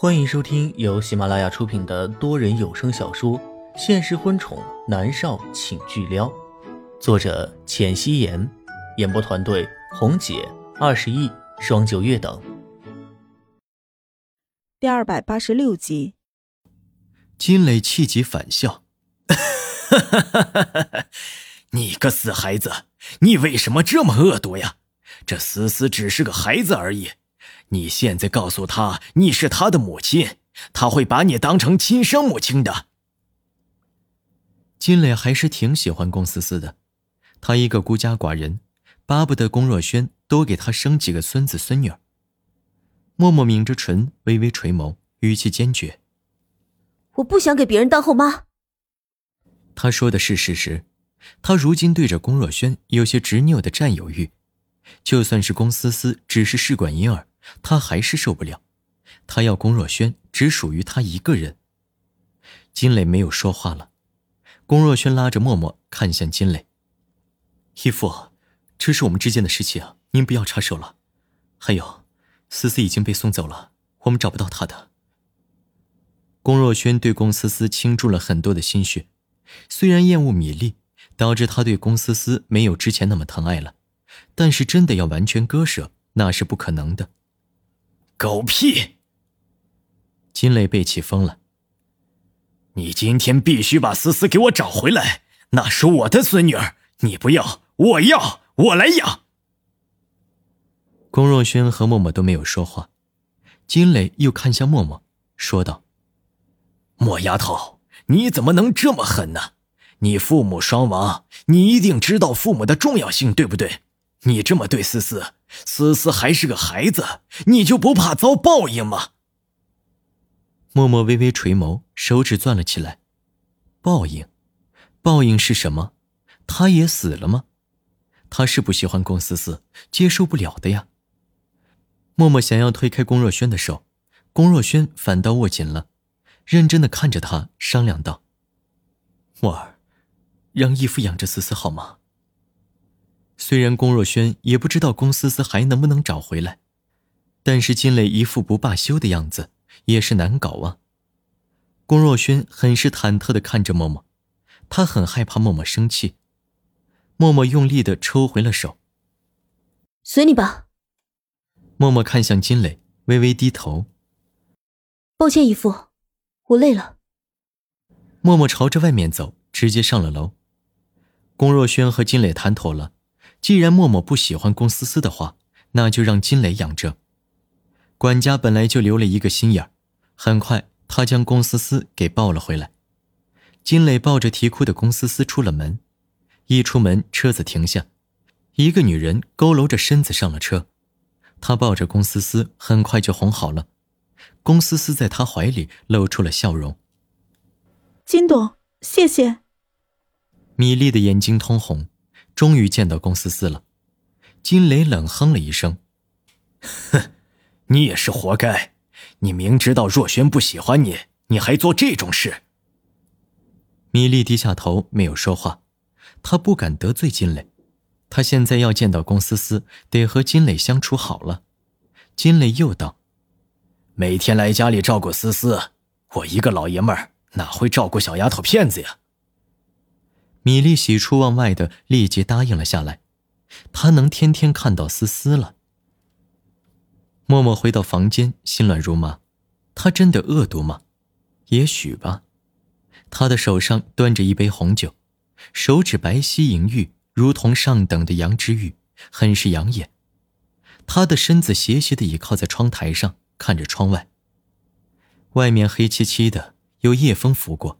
欢迎收听由喜马拉雅出品的多人有声小说《现实婚宠男少请巨撩》，作者：浅汐颜，演播团队：红姐、二十亿、双九月等。第二百八十六集，金磊气急反笑：“ 你个死孩子，你为什么这么恶毒呀？这思思只是个孩子而已。”你现在告诉他你是他的母亲，他会把你当成亲生母亲的。金磊还是挺喜欢龚思思的，他一个孤家寡人，巴不得龚若轩多给他生几个孙子孙女儿。默默抿着唇，微微垂眸，语气坚决：“我不想给别人当后妈。”他说的是事实，他如今对着龚若轩有些执拗的占有欲，就算是龚思思只是试管婴儿。他还是受不了，他要龚若轩只属于他一个人。金磊没有说话了，龚若轩拉着默默看向金磊：“义父，这是我们之间的事情，您不要插手了。还有，思思已经被送走了，我们找不到她的。”龚若轩对龚思思倾注了很多的心血，虽然厌恶米粒，导致他对龚思思没有之前那么疼爱了，但是真的要完全割舍，那是不可能的。狗屁！金磊被气疯了。你今天必须把思思给我找回来，那是我的孙女儿，你不要，我要，我来养。龚若轩和默默都没有说话，金磊又看向默默，说道：“莫丫头，你怎么能这么狠呢？你父母双亡，你一定知道父母的重要性，对不对？你这么对思思。”思思还是个孩子，你就不怕遭报应吗？默默微微垂眸，手指攥了起来。报应，报应是什么？他也死了吗？他是不喜欢龚思思，接受不了的呀。默默想要推开龚若轩的手，龚若轩反倒握紧了，认真的看着他，商量道：“默儿，让义父养着思思好吗？”虽然龚若轩也不知道龚思思还能不能找回来，但是金磊一副不罢休的样子，也是难搞啊。龚若轩很是忐忑的看着默默，他很害怕默默生气。默默用力的抽回了手，随你吧。默默看向金磊，微微低头。抱歉，姨父，我累了。默默朝着外面走，直接上了楼。龚若轩和金磊谈妥了。既然默默不喜欢龚思思的话，那就让金磊养着。管家本来就留了一个心眼儿，很快他将龚思思给抱了回来。金磊抱着啼哭的龚思思出了门，一出门车子停下，一个女人佝偻着身子上了车，他抱着龚思思，很快就哄好了。龚思思在他怀里露出了笑容。金董，谢谢。米粒的眼睛通红。终于见到龚思思了，金雷冷哼了一声：“哼，你也是活该！你明知道若轩不喜欢你，你还做这种事。”米粒低下头没有说话，她不敢得罪金磊，她现在要见到龚思思，得和金磊相处好了。金磊又道：“每天来家里照顾思思，我一个老爷们儿哪会照顾小丫头片子呀？”米粒喜出望外的立即答应了下来，她能天天看到思思了。默默回到房间，心乱如麻。他真的恶毒吗？也许吧。他的手上端着一杯红酒，手指白皙莹玉，如同上等的羊脂玉，很是养眼。他的身子斜斜的倚靠在窗台上，看着窗外。外面黑漆漆的，有夜风拂过，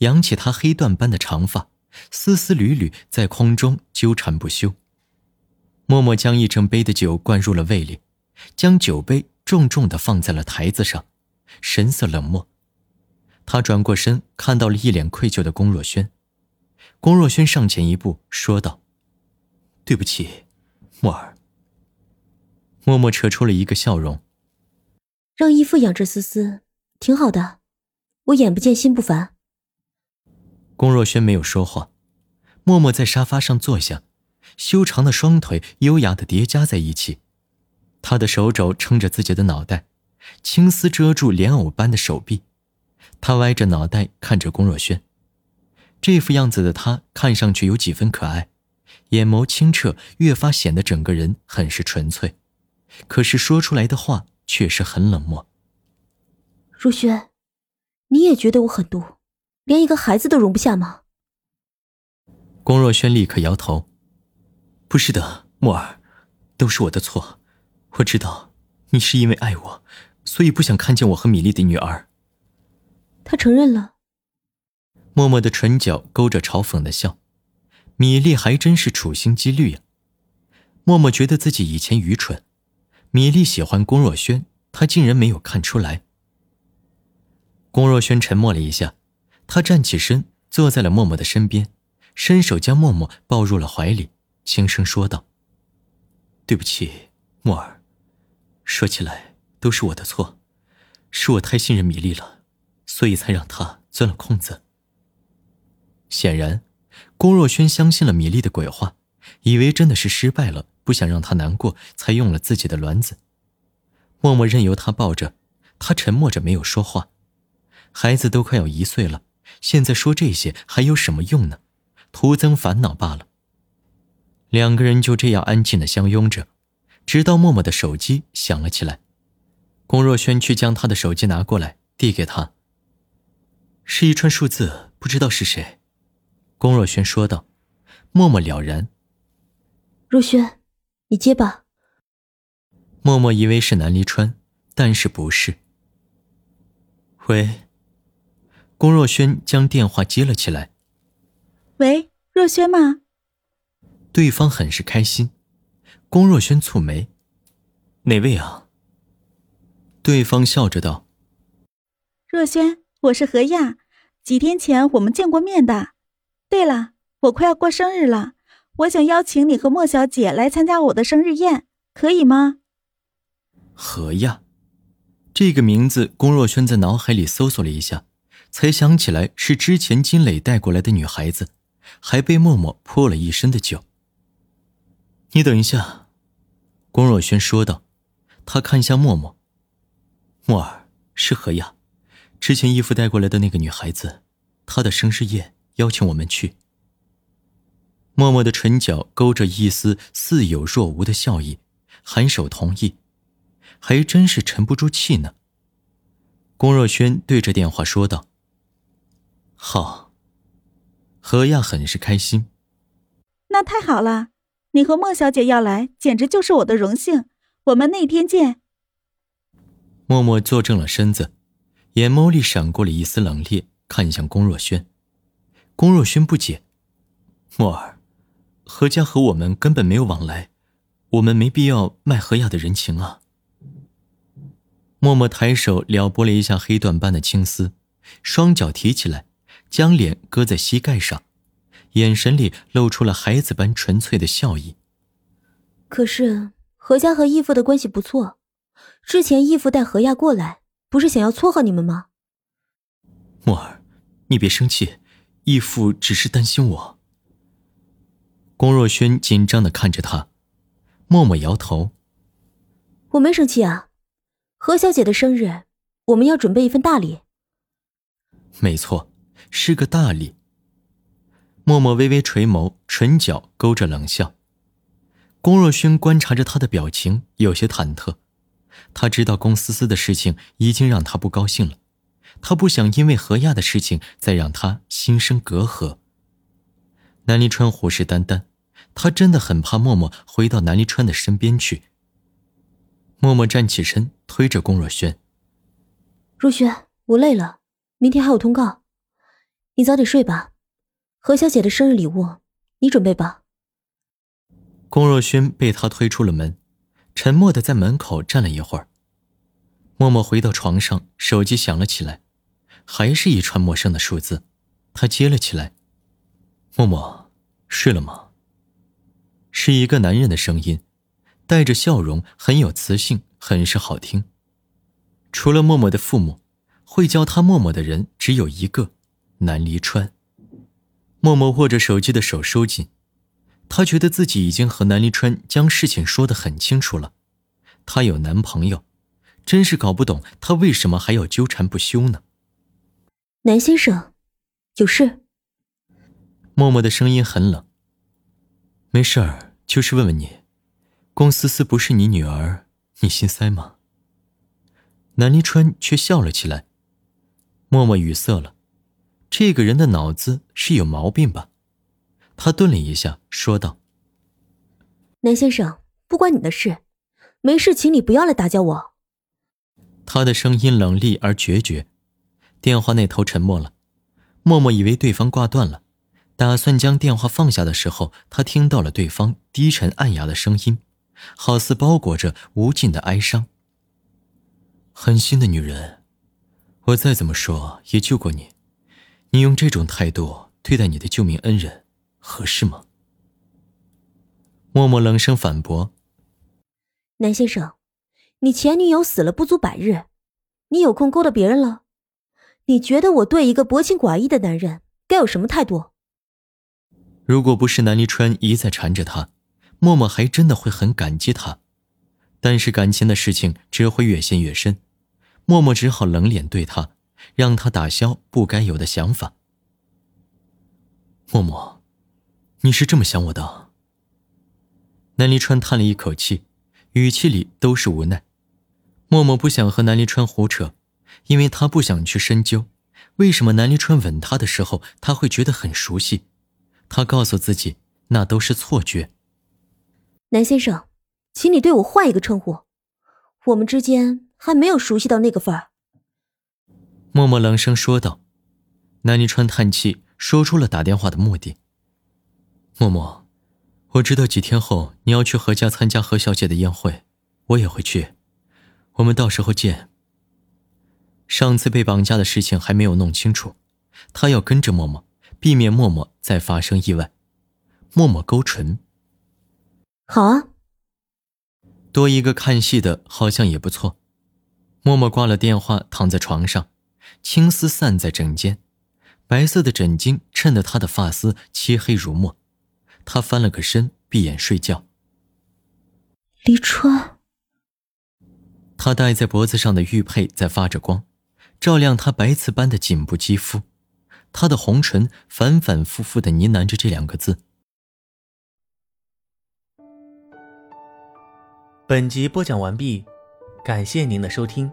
扬起他黑缎般的长发。丝丝缕缕在空中纠缠不休。默默将一整杯的酒灌入了胃里，将酒杯重重的放在了台子上，神色冷漠。他转过身，看到了一脸愧疚的龚若轩。龚若轩上前一步说道：“对不起，默儿。”默默扯出了一个笑容：“让义父养着思思，挺好的，我眼不见心不烦。”龚若轩没有说话，默默在沙发上坐下，修长的双腿优雅的叠加在一起，他的手肘撑着自己的脑袋，青丝遮住莲藕般的手臂，他歪着脑袋看着龚若轩。这副样子的他看上去有几分可爱，眼眸清澈，越发显得整个人很是纯粹。可是说出来的话却是很冷漠。若轩，你也觉得我狠毒，连一个孩子都容不下吗？龚若轩立刻摇头：“不是的，墨儿，都是我的错。我知道你是因为爱我，所以不想看见我和米粒的女儿。”他承认了。默默的唇角勾着嘲讽的笑，米粒还真是处心积虑呀。默默觉得自己以前愚蠢，米粒喜欢龚若轩，他竟然没有看出来。龚若轩沉默了一下，他站起身，坐在了默默的身边，伸手将默默抱入了怀里，轻声说道：“对不起，默儿，说起来都是我的错，是我太信任米粒了，所以才让她钻了空子。”显然，郭若轩相信了米粒的鬼话，以为真的是失败了，不想让她难过，才用了自己的卵子。默默任由他抱着，他沉默着没有说话。孩子都快要一岁了，现在说这些还有什么用呢？徒增烦恼罢了。两个人就这样安静的相拥着，直到默默的手机响了起来。龚若轩去将他的手机拿过来，递给他。是一串数字，不知道是谁。龚若轩说道，默默了然。若轩，你接吧。默默以为是南离川，但是不是。喂。龚若轩将电话接了起来。喂，若轩吗？对方很是开心。龚若轩蹙眉：“哪位啊？”对方笑着道：“若轩，我是何亚，几天前我们见过面的。”对了，我快要过生日了，我想邀请你和莫小姐来参加我的生日宴，可以吗？何亚，这个名字，龚若轩在脑海里搜索了一下，才想起来是之前金磊带过来的女孩子，还被默默泼了一身的酒。你等一下，龚若轩说道，他看向默默，默儿是何雅，之前义父带过来的那个女孩子，她的生日宴。邀请我们去。默默的唇角勾着一丝似有若无的笑意，颔首同意，还真是沉不住气呢。龚若轩对着电话说道：“好。”何亚很是开心。那太好了，你和莫小姐要来，简直就是我的荣幸。我们那天见。默默坐正了身子，眼眸里闪过了一丝冷冽，看向龚若轩。龚若轩不解：“墨儿，何家和我们根本没有往来，我们没必要卖何亚的人情啊。”默默抬手撩拨了一下黑缎般的青丝，双脚提起来，将脸搁在膝盖上，眼神里露出了孩子般纯粹的笑意。可是何家和义父的关系不错，之前义父带何亚过来，不是想要撮合你们吗？墨儿，你别生气。义父只是担心我。龚若轩紧张的看着他，默默摇头：“我没生气啊，何小姐的生日，我们要准备一份大礼。”没错，是个大礼。默默微微垂眸，唇角勾着冷笑。龚若轩观察着他的表情，有些忐忑。他知道龚思思的事情已经让他不高兴了。他不想因为何亚的事情再让他心生隔阂。南离川虎视眈眈，他真的很怕默默回到南离川的身边去。默默站起身，推着龚若轩：“若轩，我累了，明天还有通告，你早点睡吧。何小姐的生日礼物，你准备吧。”龚若轩被他推出了门，沉默的在门口站了一会儿。默默回到床上，手机响了起来。还是一串陌生的数字，他接了起来。默默，睡了吗？是一个男人的声音，带着笑容，很有磁性，很是好听。除了默默的父母，会叫他默默的人只有一个，南离川。默默握着手机的手收紧，他觉得自己已经和南离川将事情说得很清楚了。她有男朋友，真是搞不懂他为什么还要纠缠不休呢？南先生，有事？默默的声音很冷。没事儿，就是问问你，龚思思不是你女儿，你心塞吗？南离川却笑了起来。默默语塞了，这个人的脑子是有毛病吧？他顿了一下，说道：“南先生，不关你的事，没事，请你不要来打搅我。”他的声音冷厉而决绝。电话那头沉默了，默默以为对方挂断了，打算将电话放下的时候，他听到了对方低沉暗哑的声音，好似包裹着无尽的哀伤。狠心的女人，我再怎么说也救过你，你用这种态度对待你的救命恩人，合适吗？默默冷声反驳：“南先生。”你前女友死了不足百日，你有空勾搭别人了？你觉得我对一个薄情寡义的男人该有什么态度？如果不是南离川一再缠着他，默默还真的会很感激他。但是感情的事情只会越陷越深，默默只好冷脸对他，让他打消不该有的想法。默默，你是这么想我的？南离川叹了一口气，语气里都是无奈。默默不想和南离川胡扯，因为他不想去深究，为什么南离川吻他的时候他会觉得很熟悉。他告诉自己，那都是错觉。南先生，请你对我换一个称呼，我们之间还没有熟悉到那个份儿。默默冷声说道。南泥川叹气，说出了打电话的目的。默默，我知道几天后你要去何家参加何小姐的宴会，我也会去。我们到时候见。上次被绑架的事情还没有弄清楚，他要跟着默默，避免默默再发生意外。默默勾唇：“好啊。”多一个看戏的，好像也不错。默默挂了电话，躺在床上，青丝散在枕间，白色的枕巾衬得她的发丝漆黑如墨。她翻了个身，闭眼睡觉。黎川。他戴在脖子上的玉佩在发着光，照亮他白瓷般的颈部肌肤。他的红唇反反复复的呢喃着这两个字。本集播讲完毕，感谢您的收听。